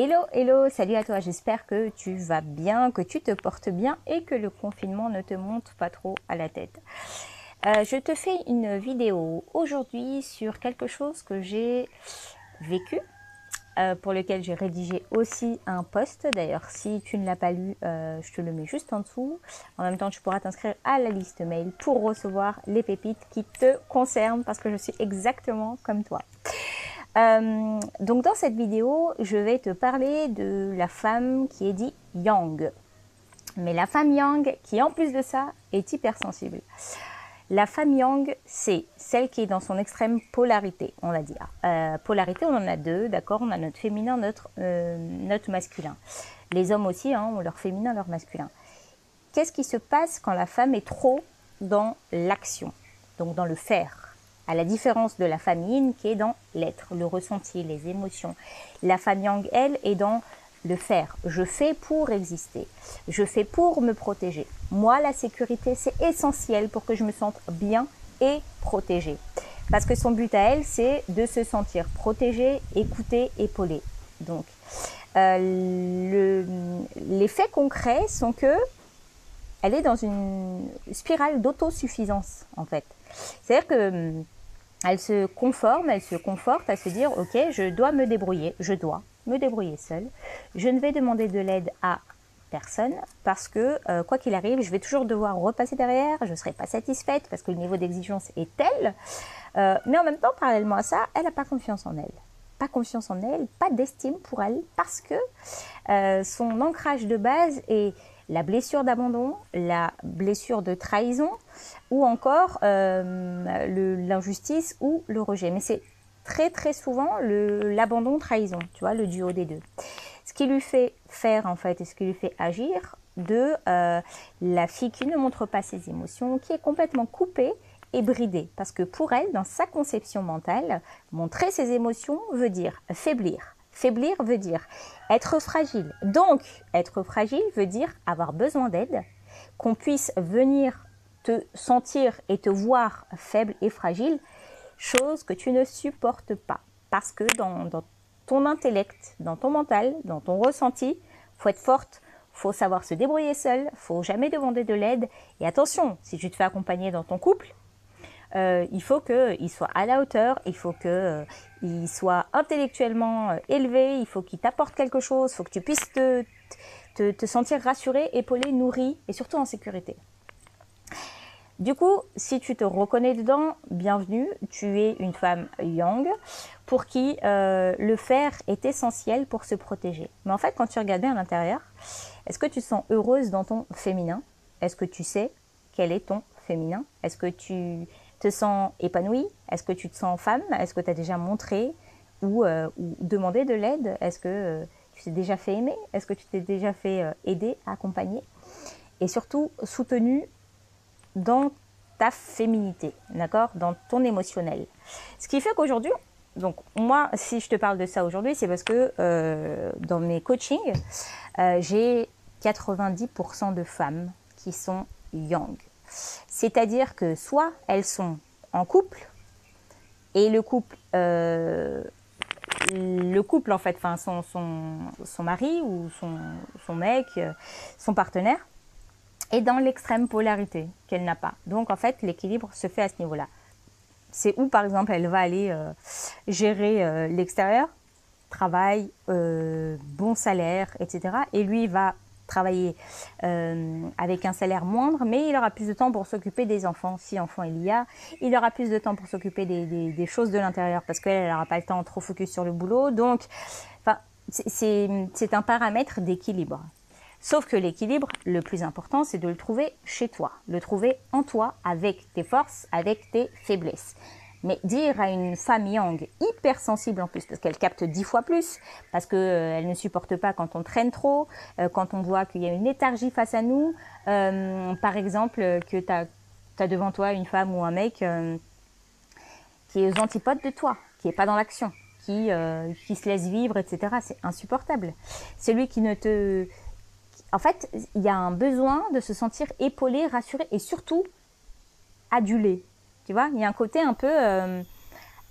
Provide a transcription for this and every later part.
Hello, hello, salut à toi, j'espère que tu vas bien, que tu te portes bien et que le confinement ne te monte pas trop à la tête. Euh, je te fais une vidéo aujourd'hui sur quelque chose que j'ai vécu, euh, pour lequel j'ai rédigé aussi un post. D'ailleurs, si tu ne l'as pas lu, euh, je te le mets juste en dessous. En même temps, tu pourras t'inscrire à la liste mail pour recevoir les pépites qui te concernent parce que je suis exactement comme toi. Euh, donc dans cette vidéo, je vais te parler de la femme qui est dit Yang. Mais la femme Yang qui en plus de ça est hypersensible. La femme Yang, c'est celle qui est dans son extrême polarité, on va dire. Euh, polarité, on en a deux, d'accord On a notre féminin, notre, euh, masculin. Les hommes aussi hein, ont leur féminin, leur masculin. Qu'est-ce qui se passe quand la femme est trop dans l'action, donc dans le faire? À la différence de la famille qui est dans l'être, le ressenti, les émotions. La femme yang, elle, est dans le faire. Je fais pour exister. Je fais pour me protéger. Moi, la sécurité, c'est essentiel pour que je me sente bien et protégée. Parce que son but à elle, c'est de se sentir protégée, écoutée, épaulée. Donc, euh, les faits concrets sont que elle est dans une spirale d'autosuffisance, en fait. C'est-à-dire que hum, elle se conforme, elle se conforte à se dire ok, je dois me débrouiller, je dois me débrouiller seule. Je ne vais demander de l'aide à personne parce que euh, quoi qu'il arrive, je vais toujours devoir repasser derrière, je ne serai pas satisfaite parce que le niveau d'exigence est tel. Euh, mais en même temps, parallèlement à ça, elle n'a pas confiance en elle. Pas confiance en elle, pas d'estime pour elle parce que euh, son ancrage de base est la blessure d'abandon, la blessure de trahison ou encore euh, l'injustice ou le rejet. Mais c'est très très souvent l'abandon-trahison, tu vois, le duo des deux. Ce qui lui fait faire en fait et ce qui lui fait agir de euh, la fille qui ne montre pas ses émotions, qui est complètement coupée et bridée. Parce que pour elle, dans sa conception mentale, montrer ses émotions veut dire faiblir, Faiblir veut dire être fragile. Donc, être fragile veut dire avoir besoin d'aide, qu'on puisse venir te sentir et te voir faible et fragile, chose que tu ne supportes pas. Parce que dans, ton intellect, dans ton mental, dans ton ressenti, faut être forte, faut savoir se débrouiller seul, faut jamais demander de l'aide. Et attention, si tu te fais accompagner dans ton couple, euh, il faut qu'il soit à la hauteur, il faut qu'il euh, soit intellectuellement euh, élevé, il faut qu'il t'apporte quelque chose, il faut que tu puisses te, sentir rassuré, épaulé, nourri et surtout en sécurité. Du coup, si tu te reconnais dedans, bienvenue, tu es une femme yang pour qui le faire est essentiel pour se protéger. Mais en fait, quand tu regardes bien à l'intérieur, est-ce que tu te sens heureuse dans ton féminin? Est-ce que tu sais quel est ton féminin? Est-ce que tu te sens épanouie? Est-ce que tu te sens femme? Est-ce que tu as déjà montré ou, euh, demandé de l'aide? Est-ce que euh, tu t'es déjà fait aimer? Est-ce que tu t'es déjà fait euh, aider, accompagner? Et surtout, soutenu dans ta féminité, d'accord? Dans ton émotionnel. Ce qui fait qu'aujourd'hui, donc moi, si je te parle de ça aujourd'hui, c'est parce que dans mes coachings, j'ai 90% de femmes qui sont yang. C'est-à-dire que soit elles sont en couple et le couple, euh, le couple en fait, enfin son, son, mari ou son, son mec, euh, son partenaire, est dans l'extrême polarité qu'elle n'a pas. Donc en fait, l'équilibre se fait à ce niveau-là. C'est où par exemple elle va aller euh, gérer l'extérieur, travail, bon salaire, etc. Et lui va travailler euh, avec un salaire moindre, mais il aura plus de temps pour s'occuper des enfants, si enfant il y a. Il aura plus de temps pour s'occuper des, choses de l'intérieur parce qu'elle n'aura pas le temps trop focus sur le boulot. Donc, c'est un paramètre d'équilibre. Sauf que l'équilibre, le plus important, c'est de le trouver chez toi, le trouver en toi, avec tes forces, avec tes faiblesses. Mais dire à une femme yang hypersensible en plus, parce qu'elle capte dix fois plus, parce qu'elle euh, ne supporte pas quand on traîne trop, euh, quand on voit qu'il y a une léthargie face à nous, euh, par exemple que tu as, devant toi une femme ou un mec qui est aux antipodes de toi, qui n'est pas dans l'action, qui, qui se laisse vivre, etc. C'est insupportable. Celui qui ne te... En fait, il y a un besoin de se sentir épaulé, rassuré et surtout adulé. Tu vois, il y a un côté un peu, euh,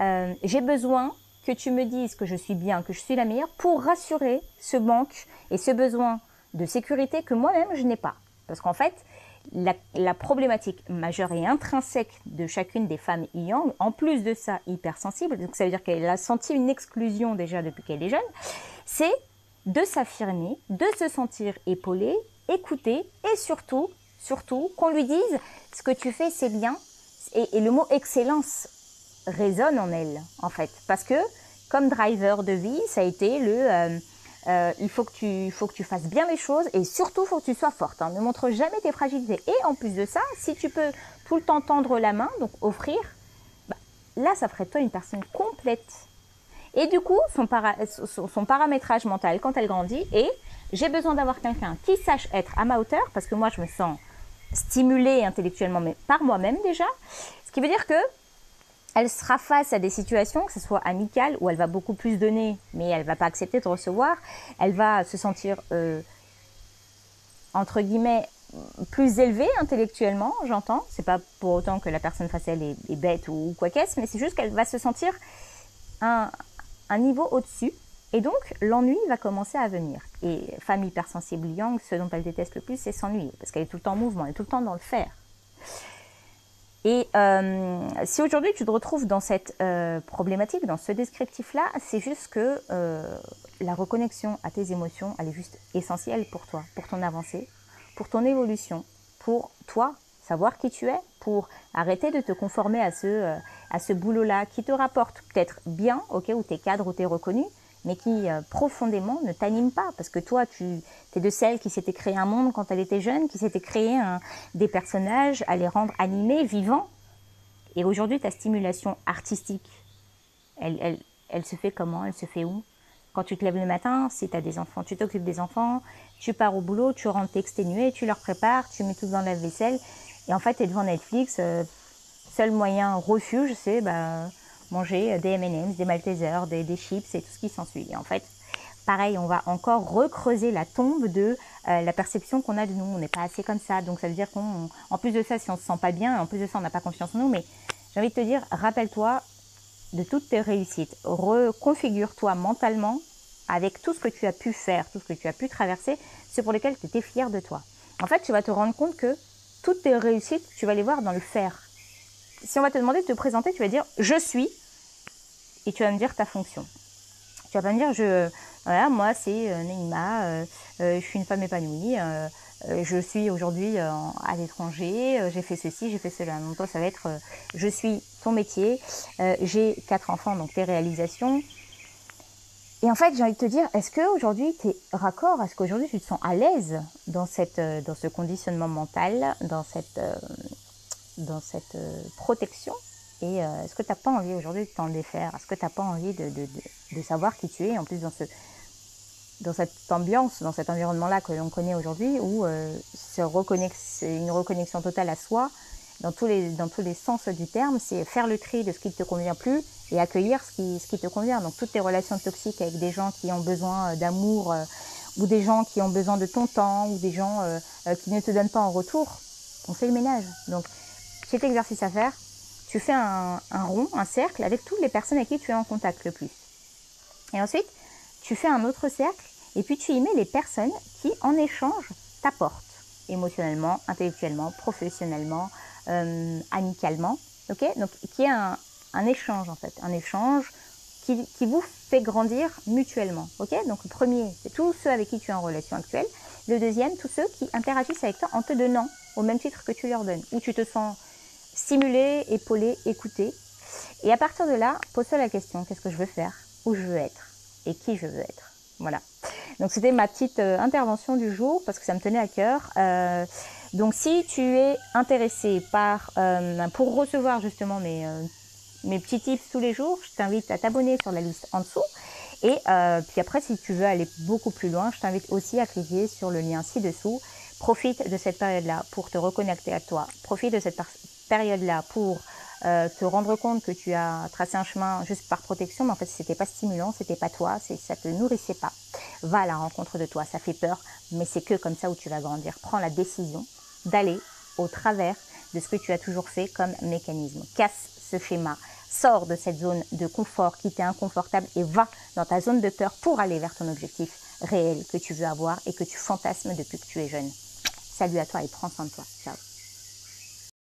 euh, j'ai besoin que tu me dises que je suis bien, que je suis la meilleure, pour rassurer ce manque et ce besoin de sécurité que moi-même je n'ai pas. Parce qu'en fait, la, problématique majeure et intrinsèque de chacune des femmes yang, en plus de ça hypersensible, donc ça veut dire qu'elle a senti une exclusion déjà depuis qu'elle est jeune, c'est de s'affirmer, de se sentir épaulée, écoutée et surtout, surtout qu'on lui dise ce que tu fais c'est bien et, le mot excellence résonne en elle en fait parce que comme driver de vie ça a été le euh, euh, il faut que, tu, faut que tu fasses bien les choses et surtout, il faut que tu sois forte. Hein. Ne montre jamais tes fragilités. Et en plus de ça, si tu peux tout le temps tendre la main, donc offrir, bah, là, ça ferait de toi une personne complète. Et du coup, son, son, paramétrage mental, quand elle grandit, est j'ai besoin d'avoir quelqu'un qui sache être à ma hauteur, parce que moi, je me sens stimulée intellectuellement, mais par moi-même déjà. Ce qui veut dire que elle sera face à des situations, que ce soit amicales, où elle va beaucoup plus donner, mais elle va pas accepter de recevoir. Elle va se sentir, euh, entre guillemets, plus élevée intellectuellement, j'entends. C'est pas pour autant que la personne face à elle est, bête ou, quoi qu'est-ce, mais c'est juste qu'elle va se sentir un, un niveau au-dessus. Et donc, l'ennui va commencer à venir. Et femme hypersensible Yang, ce dont elle déteste le plus, c'est s'ennuyer, parce qu'elle est tout le temps en mouvement, elle est tout le temps dans le faire. Et euh, si aujourd'hui tu te retrouves dans cette euh, problématique, dans ce descriptif-là, c'est juste que euh, la reconnexion à tes émotions, elle est juste essentielle pour toi, pour ton avancée, pour ton évolution, pour toi, savoir qui tu es, pour arrêter de te conformer à ce, à ce boulot-là qui te rapporte peut-être bien, ok, où tu es cadre, où tu es reconnu, mais qui profondément ne t'anime pas, parce que toi, tu es de celles qui s'étaient créé un monde quand elle était jeune, qui s'était créé des personnages à les rendre animés, vivants. Et aujourd'hui, ta stimulation artistique, elle, elle, elle se fait comment? Elle se fait où? Quand tu te lèves le matin, si tu as des enfants, tu t'occupes des enfants, tu pars au boulot, tu rentres exténué, tu leur prépares, tu mets tout dans la vaisselle, et en fait, tu es devant Netflix, euh, seul moyen refuge, c'est... Bah, manger des M&M's, des Maltesers, des, des chips et tout ce qui s'ensuit. Et en fait, pareil, on va encore recreuser la tombe de euh, la perception qu'on a de nous. On n'est pas assez comme ça. Donc ça veut dire qu'en plus de ça, si on se sent pas bien, en plus de ça, on n'a pas confiance en nous. Mais j'ai envie de te dire, rappelle-toi de toutes tes réussites. Reconfigure-toi mentalement avec tout ce que tu as pu faire, tout ce que tu as pu traverser, ce pour lequel tu étais fier de toi. En fait, tu vas te rendre compte que toutes tes réussites, tu vas les voir dans le faire si on va te demander de te présenter, tu vas dire je suis et tu vas me dire ta fonction. Tu vas pas me dire je voilà moi c'est euh, Neima, euh, euh, je suis une femme épanouie, je suis aujourd'hui à l'étranger, j'ai fait ceci, j'ai fait cela. Donc toi ça va être je suis ton métier, j'ai quatre enfants donc tes réalisations. Et en fait, j'ai envie de te dire, est-ce qu'aujourd'hui tu es raccord Est-ce qu'aujourd'hui tu te sens à l'aise dans, cette, dans ce conditionnement mental, dans cette, dans cette euh, protection et euh, est-ce que tu n'as pas envie aujourd'hui de t'en défaire? Est-ce que tu n'as pas envie de, de, de, savoir qui tu es? En plus, dans, ce, dans cette ambiance, dans cet environnement-là que l'on connaît aujourd'hui, où euh, c'est une reconnexion totale à soi, dans tous les, dans tous les sens du terme, c'est faire le tri de ce qui ne te convient plus et accueillir ce qui, ce qui te convient. Donc, toutes tes relations toxiques avec des gens qui ont besoin d'amour, ou des gens qui ont besoin de ton temps, ou des gens qui ne te donnent pas en retour, on fait le ménage. Donc, cet exercice à faire, tu fais un, rond, un cercle avec toutes les personnes avec qui tu es en contact le plus. Et ensuite, tu fais un autre cercle et puis tu y mets les personnes qui, en échange, t'apportent émotionnellement, intellectuellement, professionnellement, euh, amicalement. ok? Donc, qui est un, échange en fait, un échange qui, vous fait grandir mutuellement. ok? Donc, le premier, c'est tous ceux avec qui tu es en relation actuelle. Le deuxième, tous ceux qui interagissent avec toi en te donnant au même titre que tu leur donnes, où tu te sens stimuler, épauler, écouter. Et à partir de là, pose-toi la question, qu'est-ce que je veux faire? Où je veux être? Et qui je veux être? Voilà. Donc c'était ma petite euh, intervention du jour parce que ça me tenait à cœur. Euh, donc si tu es intéressé par, euh, pour recevoir justement mes, mes petits tips tous les jours, je t'invite à t'abonner sur la liste en dessous. Et puis après, si tu veux aller beaucoup plus loin, je t'invite aussi à cliquer sur le lien ci-dessous. Profite de cette période-là pour te reconnecter à toi. Profite de cette période-là pour euh, te rendre compte que tu as tracé un chemin juste par protection, mais en fait c'était pas stimulant, c'était pas toi, ça te nourrissait pas. Va à la rencontre de toi, ça fait peur, mais c'est que comme ça où tu vas grandir. Prends la décision d'aller au travers de ce que tu as toujours fait comme mécanisme. Casse ce schéma, Sors de cette zone de confort qui t'est inconfortable et va dans ta zone de peur pour aller vers ton objectif réel que tu veux avoir et que tu fantasmes depuis que tu es jeune. Salut à toi et prends soin de toi. Ciao.